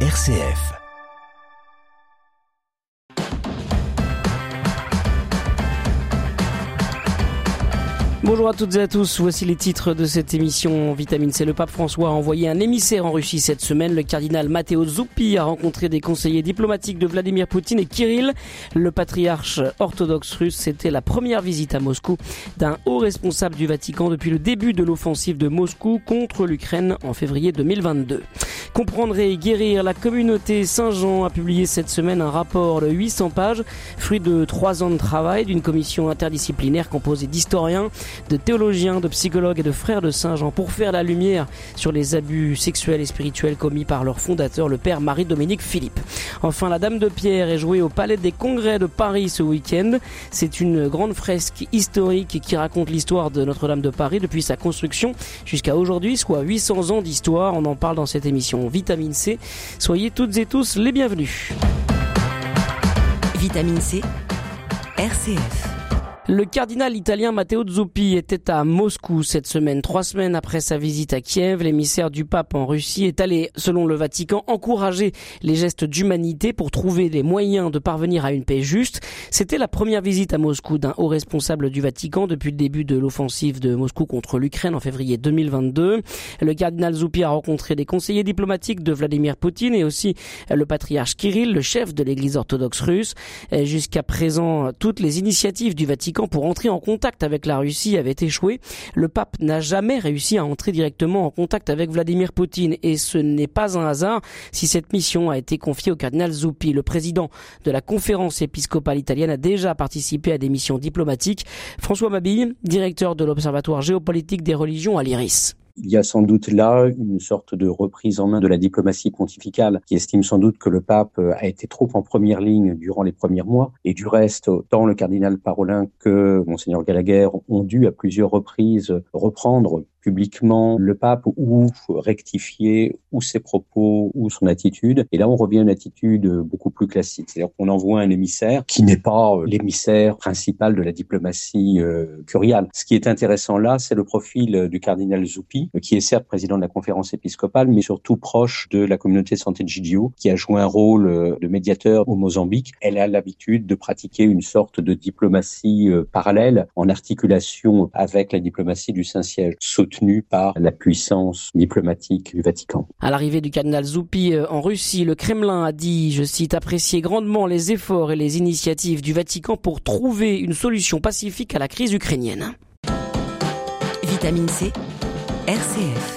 RCF. Bonjour à toutes et à tous, voici les titres de cette émission Vitamine C. Le pape François a envoyé un émissaire en Russie cette semaine. Le cardinal Matteo Zuppi a rencontré des conseillers diplomatiques de Vladimir Poutine et Kirill. Le patriarche orthodoxe russe, c'était la première visite à Moscou d'un haut responsable du Vatican depuis le début de l'offensive de Moscou contre l'Ukraine en février 2022. Comprendre et guérir, la communauté Saint-Jean a publié cette semaine un rapport de 800 pages, fruit de trois ans de travail d'une commission interdisciplinaire composée d'historiens, de théologiens, de psychologues et de frères de Saint-Jean pour faire la lumière sur les abus sexuels et spirituels commis par leur fondateur, le père Marie-Dominique Philippe. Enfin, la Dame de Pierre est jouée au Palais des Congrès de Paris ce week-end. C'est une grande fresque historique qui raconte l'histoire de Notre-Dame de Paris depuis sa construction jusqu'à aujourd'hui, soit 800 ans d'histoire. On en parle dans cette émission Vitamine C. Soyez toutes et tous les bienvenus. Vitamine C, RCF. Le cardinal italien Matteo Zuppi était à Moscou cette semaine. Trois semaines après sa visite à Kiev, l'émissaire du pape en Russie est allé, selon le Vatican, encourager les gestes d'humanité pour trouver les moyens de parvenir à une paix juste. C'était la première visite à Moscou d'un haut responsable du Vatican depuis le début de l'offensive de Moscou contre l'Ukraine en février 2022. Le cardinal Zuppi a rencontré des conseillers diplomatiques de Vladimir Poutine et aussi le patriarche Kirill, le chef de l'église orthodoxe russe. Jusqu'à présent, toutes les initiatives du Vatican pour entrer en contact avec la Russie avait échoué. Le pape n'a jamais réussi à entrer directement en contact avec Vladimir Poutine et ce n'est pas un hasard si cette mission a été confiée au cardinal Zuppi. Le président de la conférence épiscopale italienne a déjà participé à des missions diplomatiques. François Mabille, directeur de l'Observatoire géopolitique des religions à l'IRIS. Il y a sans doute là une sorte de reprise en main de la diplomatie pontificale qui estime sans doute que le pape a été trop en première ligne durant les premiers mois. Et du reste, tant le cardinal Parolin que monseigneur Gallagher ont dû à plusieurs reprises reprendre publiquement le pape ou rectifier ou ses propos ou son attitude. Et là, on revient à une attitude beaucoup plus classique. C'est-à-dire qu'on envoie un émissaire qui n'est pas l'émissaire principal de la diplomatie euh, curiale. Ce qui est intéressant là, c'est le profil du cardinal Zuppi, qui est certes président de la conférence épiscopale, mais surtout proche de la communauté de santé de Gidio, qui a joué un rôle euh, de médiateur au Mozambique. Elle a l'habitude de pratiquer une sorte de diplomatie euh, parallèle en articulation avec la diplomatie du Saint-Siège par la puissance diplomatique du Vatican. À l'arrivée du cardinal Zuppi euh, en Russie, le Kremlin a dit, je cite, apprécier grandement les efforts et les initiatives du Vatican pour trouver une solution pacifique à la crise ukrainienne. Vitamine C, RCF.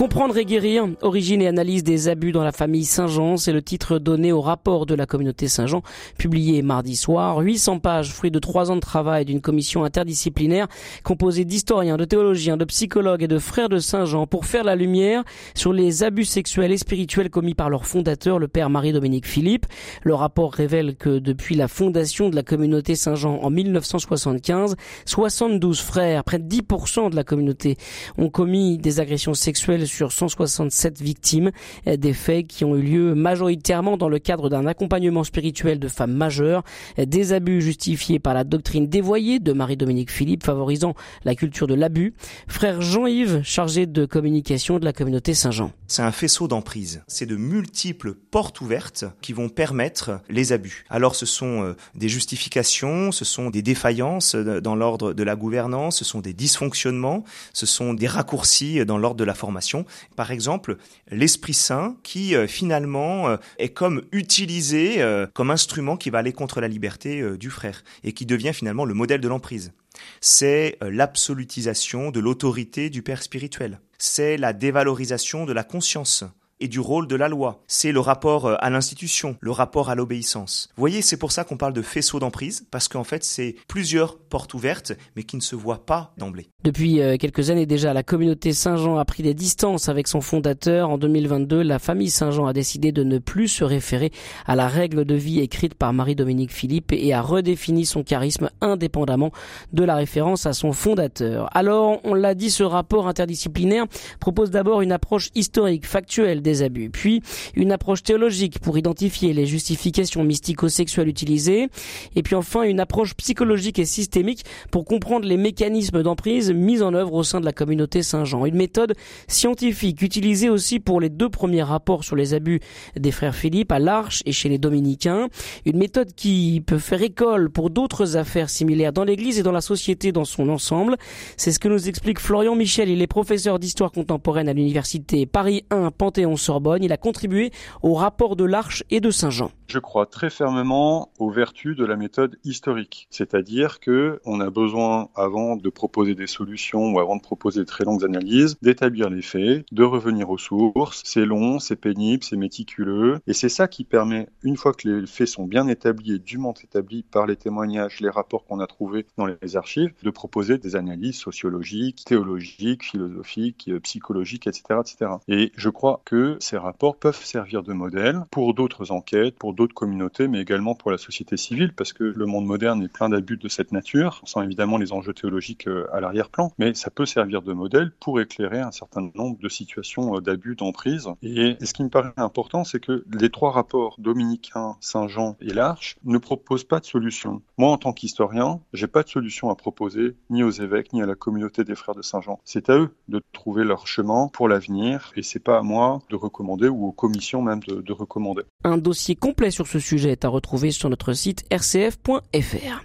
Comprendre et guérir, origine et analyse des abus dans la famille Saint-Jean, c'est le titre donné au rapport de la communauté Saint-Jean, publié mardi soir. 800 pages, fruit de trois ans de travail d'une commission interdisciplinaire composée d'historiens, de théologiens, de psychologues et de frères de Saint-Jean pour faire la lumière sur les abus sexuels et spirituels commis par leur fondateur, le père Marie-Dominique Philippe. Le rapport révèle que depuis la fondation de la communauté Saint-Jean en 1975, 72 frères, près de 10% de la communauté, ont commis des agressions sexuelles sur 167 victimes, euh, des faits qui ont eu lieu majoritairement dans le cadre d'un accompagnement spirituel de femmes majeures, euh, des abus justifiés par la doctrine dévoyée de Marie-Dominique Philippe favorisant la culture de l'abus. Frère Jean-Yves, chargé de communication de la communauté Saint-Jean. C'est un faisceau d'emprise. C'est de multiples portes ouvertes qui vont permettre les abus. Alors ce sont euh, des justifications, ce sont des défaillances dans l'ordre de la gouvernance, ce sont des dysfonctionnements, ce sont des raccourcis dans l'ordre de la formation par exemple, l'Esprit Saint qui euh, finalement euh, est comme utilisé euh, comme instrument qui va aller contre la liberté du frère et qui devient finalement le modèle de l'emprise. C'est l'absolutisation de l'autorité du Père spirituel. C'est la dévalorisation de la conscience et du rôle de la loi. C'est le rapport à l'institution, le rapport à l'obéissance. Vous voyez, c'est pour ça qu'on parle de faisceau d'emprise, parce qu'en fait, c'est plusieurs portes ouvertes, mais qui ne se voient pas d'emblée. Depuis euh, quelques années déjà, la communauté Saint-Jean a pris des distances avec son fondateur. En 2022, la famille Saint-Jean a décidé de ne plus se référer à la règle de vie écrite par Marie-Dominique Philippe et a redéfini son charisme indépendamment de la référence à son fondateur. Alors, on l'a dit, ce rapport interdisciplinaire propose d'abord une approche historique, factuelle abus, puis une approche théologique pour identifier les justifications mystico-sexuelles utilisées, et puis enfin une approche psychologique et systémique systémique pour comprendre les mécanismes d'emprise mis en œuvre au sein de la communauté Saint-Jean. Une méthode scientifique utilisée aussi pour les deux premiers rapports sur les abus des frères Philippe à l'Arche et chez les Dominicains. Une méthode qui peut faire école pour d'autres affaires similaires dans l'Église et dans la société dans son ensemble. C'est ce que nous explique Florian Michel. Il est professeur d'histoire contemporaine à l'université Paris 1 Panthéon-Sorbonne. Il a contribué au rapport de l'Arche et de Saint-Jean. Je crois très fermement aux vertus de la méthode historique, c'est-à-dire que on a besoin avant de proposer des solutions ou avant de proposer de très longues analyses, d'établir les faits, de revenir aux sources. C'est long, c'est pénible, c'est méticuleux et c'est ça qui permet une fois que les faits sont bien établis et dûment établis par les témoignages, les rapports qu'on a trouvés dans les archives, de proposer des analyses sociologiques, théologiques, philosophiques, psychologiques, etc., etc. Et je crois que ces rapports peuvent servir de modèle pour d'autres enquêtes, pour d'autres communautés, mais également pour la société civile, parce que le monde moderne est plein d'abus de cette nature, sans évidemment les enjeux théologiques euh, à l'arrière-plan, mais ça peut servir de modèle pour éclairer un certain nombre de situations euh, d'abus, d'emprise. Et ce qui me paraît important, c'est que les trois rapports dominicains, Saint-Jean et l'Arche ne proposent pas de solution. Moi, en tant qu'historien, j'ai pas de solution à proposer ni aux évêques ni à la communauté des frères de Saint-Jean. C'est à eux de trouver leur chemin pour l'avenir, et c'est pas à moi de recommander ou aux commissions même de recommander. Un dossier complet sur ce sujet est à retrouver sur notre site rcf.fr.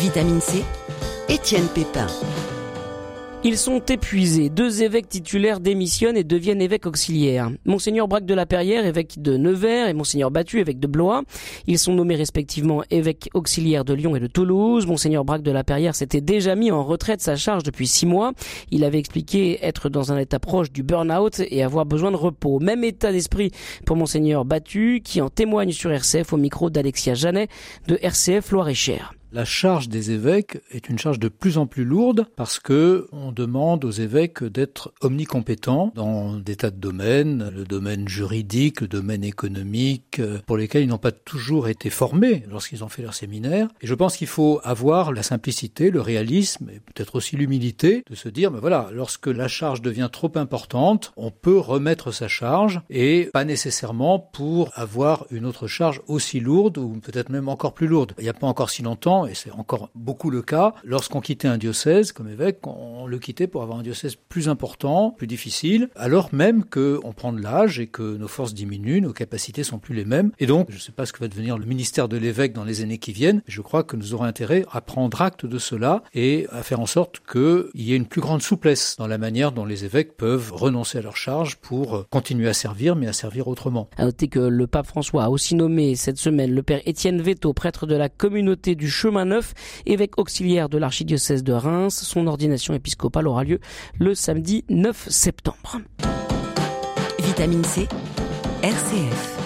Vitamine C, Étienne Pépin. Ils sont épuisés. Deux évêques titulaires démissionnent et deviennent évêques auxiliaires. Monseigneur Braque de la Perrière, évêque de Nevers, et Monseigneur Battu, évêque de Blois. Ils sont nommés respectivement évêques auxiliaires de Lyon et de Toulouse. Monseigneur Braque de la Perrière s'était déjà mis en retraite sa charge depuis six mois. Il avait expliqué être dans un état proche du burn-out et avoir besoin de repos. Même état d'esprit pour Monseigneur Battu, qui en témoigne sur RCF au micro d'Alexia Janet de RCF Loire-et-Cher. La charge des évêques est une charge de plus en plus lourde parce que on demande aux évêques d'être omnicompétents dans des tas de domaines, le domaine juridique, le domaine économique, pour lesquels ils n'ont pas toujours été formés lorsqu'ils ont fait leur séminaire. Et je pense qu'il faut avoir la simplicité, le réalisme et peut-être aussi l'humilité de se dire, mais voilà, lorsque la charge devient trop importante, on peut remettre sa charge et pas nécessairement pour avoir une autre charge aussi lourde ou peut-être même encore plus lourde. Il n'y a pas encore si longtemps, et c'est encore beaucoup le cas, lorsqu'on quittait un diocèse comme évêque, on le quittait pour avoir un diocèse plus important, plus difficile, alors même qu'on prend de l'âge et que nos forces diminuent, nos capacités sont plus les mêmes. Et donc, je ne sais pas ce que va devenir le ministère de l'évêque dans les années qui viennent, je crois que nous aurons intérêt à prendre acte de cela et à faire en sorte qu'il y ait une plus grande souplesse dans la manière dont les évêques peuvent renoncer à leur charge pour continuer à servir, mais à servir autrement. À noter que le pape François a aussi nommé cette semaine le père Étienne Veto, prêtre de la communauté du chemin Évêque auxiliaire de l'archidiocèse de Reims. Son ordination épiscopale aura lieu le samedi 9 septembre. Vitamine C, RCF.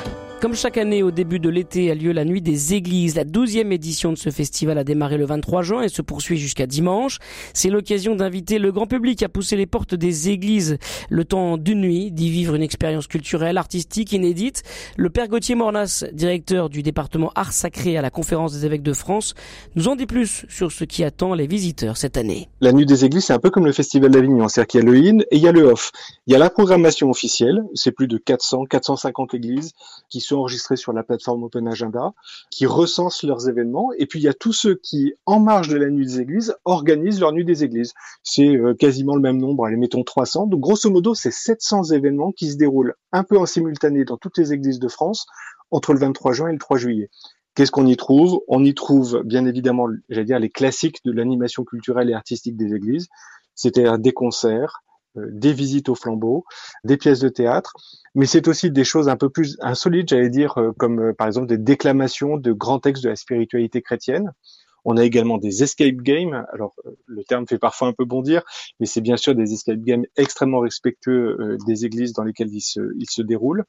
Comme chaque année, au début de l'été a lieu la Nuit des Églises. La douzième édition de ce festival a démarré le 23 juin et se poursuit jusqu'à dimanche. C'est l'occasion d'inviter le grand public à pousser les portes des églises le temps d'une nuit, d'y vivre une expérience culturelle, artistique, inédite. Le père Gauthier Mornas, directeur du département art sacré à la conférence des évêques de France, nous en dit plus sur ce qui attend les visiteurs cette année. La Nuit des Églises, c'est un peu comme le Festival d'Avignon. C'est-à-dire qu'il y a le in et il y a le off. Il y a la programmation officielle. C'est plus de 400, 450 églises qui sont enregistrés sur la plateforme Open Agenda, qui recensent leurs événements. Et puis il y a tous ceux qui, en marge de la nuit des églises, organisent leur nuit des églises. C'est euh, quasiment le même nombre, allez, mettons 300. Donc grosso modo, c'est 700 événements qui se déroulent un peu en simultané dans toutes les églises de France entre le 23 juin et le 3 juillet. Qu'est-ce qu'on y trouve? On y trouve bien évidemment, j'allais dire, les classiques de l'animation culturelle et artistique des églises, c'est-à-dire des concerts, des visites au flambeau, des pièces de théâtre, mais c'est aussi des choses un peu plus insolites, j'allais dire, euh, comme euh, par exemple des déclamations de grands textes de la spiritualité chrétienne. On a également des escape games. Alors, le terme fait parfois un peu bondir, mais c'est bien sûr des escape games extrêmement respectueux des églises dans lesquelles ils se, ils se déroulent.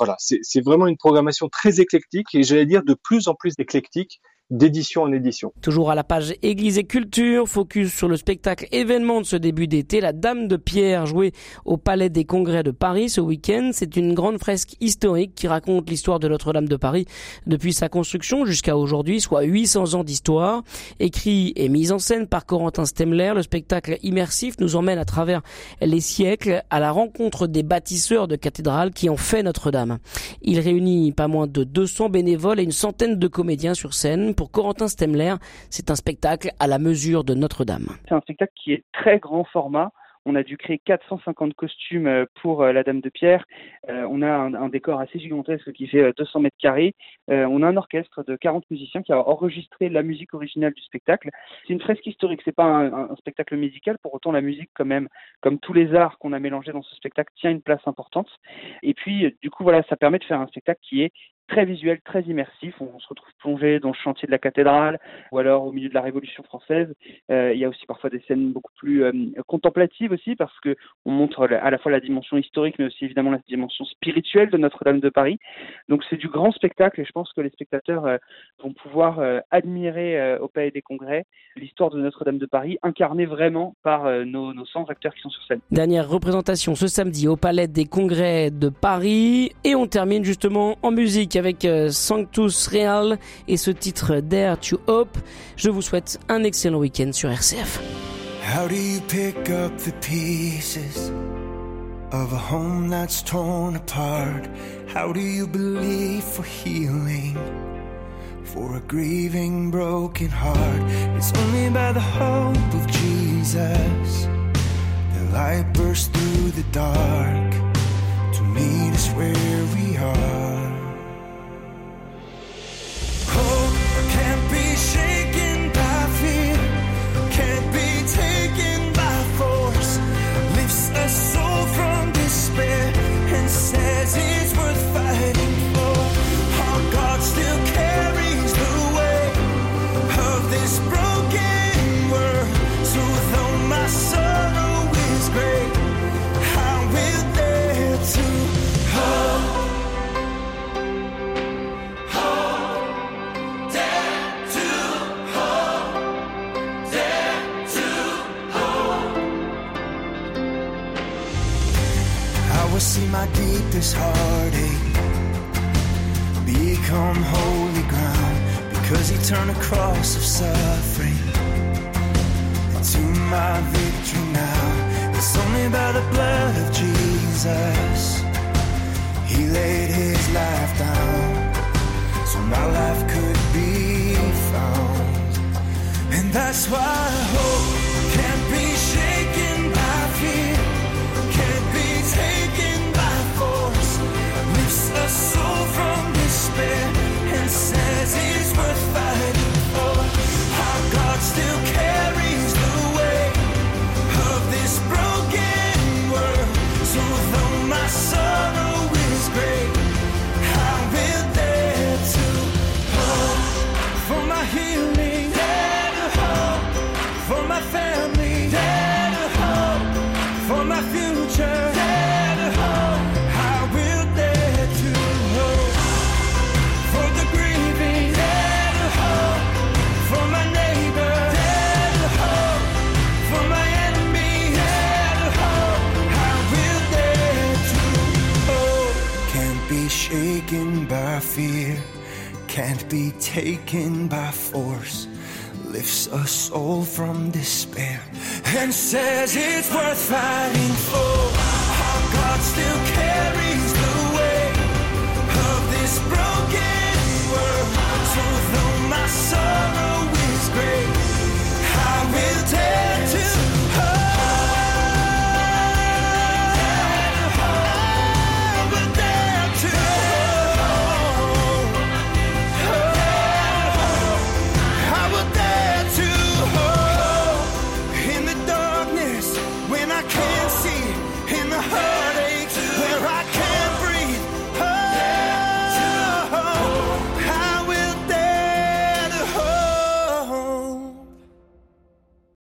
Voilà, c'est vraiment une programmation très éclectique et j'allais dire de plus en plus éclectique d'édition en édition. Toujours à la page Église et Culture, focus sur le spectacle événement de ce début d'été, La Dame de Pierre jouée au Palais des Congrès de Paris ce week-end. C'est une grande fresque historique qui raconte l'histoire de Notre-Dame de Paris depuis sa construction jusqu'à aujourd'hui, soit 800 ans d'histoire. Écrit et mis en scène par Corentin Stemler, le spectacle immersif nous emmène à travers les siècles à la rencontre des bâtisseurs de cathédrales qui ont fait Notre-Dame. Il réunit pas moins de 200 bénévoles et une centaine de comédiens sur scène pour Corentin Stemler, c'est un spectacle à la mesure de Notre-Dame. C'est un spectacle qui est très grand format. On a dû créer 450 costumes euh, pour euh, la Dame de Pierre. Euh, on a un, décor assez gigantesque qui fait 200 mètres carrés. on a un orchestre de 40 musiciens qui a enregistré la musique originale du spectacle. C'est une fresque historique, c'est pas un, un, spectacle musical. Pour autant, la musique, quand même, comme tous les arts qu'on a mélangés dans ce spectacle, tient une place importante. Et puis, du coup, voilà, ça permet de faire un spectacle qui est très visuel, très immersif. On, se retrouve plongé dans le chantier de la cathédrale ou alors au milieu de la Révolution française. Euh, il y a aussi parfois des scènes beaucoup plus euh, contemplatives aussi parce que on montre à la fois la dimension historique mais aussi évidemment la dimension spirituelle de Notre-Dame de Paris. Donc c'est du grand spectacle et je pense que les spectateurs euh, vont pouvoir admirer au Palais des Congrès l'histoire de Notre-Dame de Paris incarnée vraiment par nos, nos 100 acteurs qui sont sur scène. Dernière représentation ce samedi au Palais des Congrès de Paris et on termine justement en musique avec euh, Sanctus Real et ce titre Dare to Hope. Je vous souhaite un excellent week-end sur RCF. How do you pick up the pieces of a home that's torn apart? How do you believe for healing? For a grieving broken heart, it's only by the hope of Jesus. The light bursts through the dark to meet us where we are. See my deepest heartache become holy ground because he turned a cross of suffering into my victory now. It's only by the blood of Jesus. He laid his life down so my life could be found. And that's why I hope summer. shaken by fear, can't be taken by force. Lifts a soul from despair and says it's worth fighting for. Our God still carries the weight of this broken world. So though my sorrow is great, I will dare to.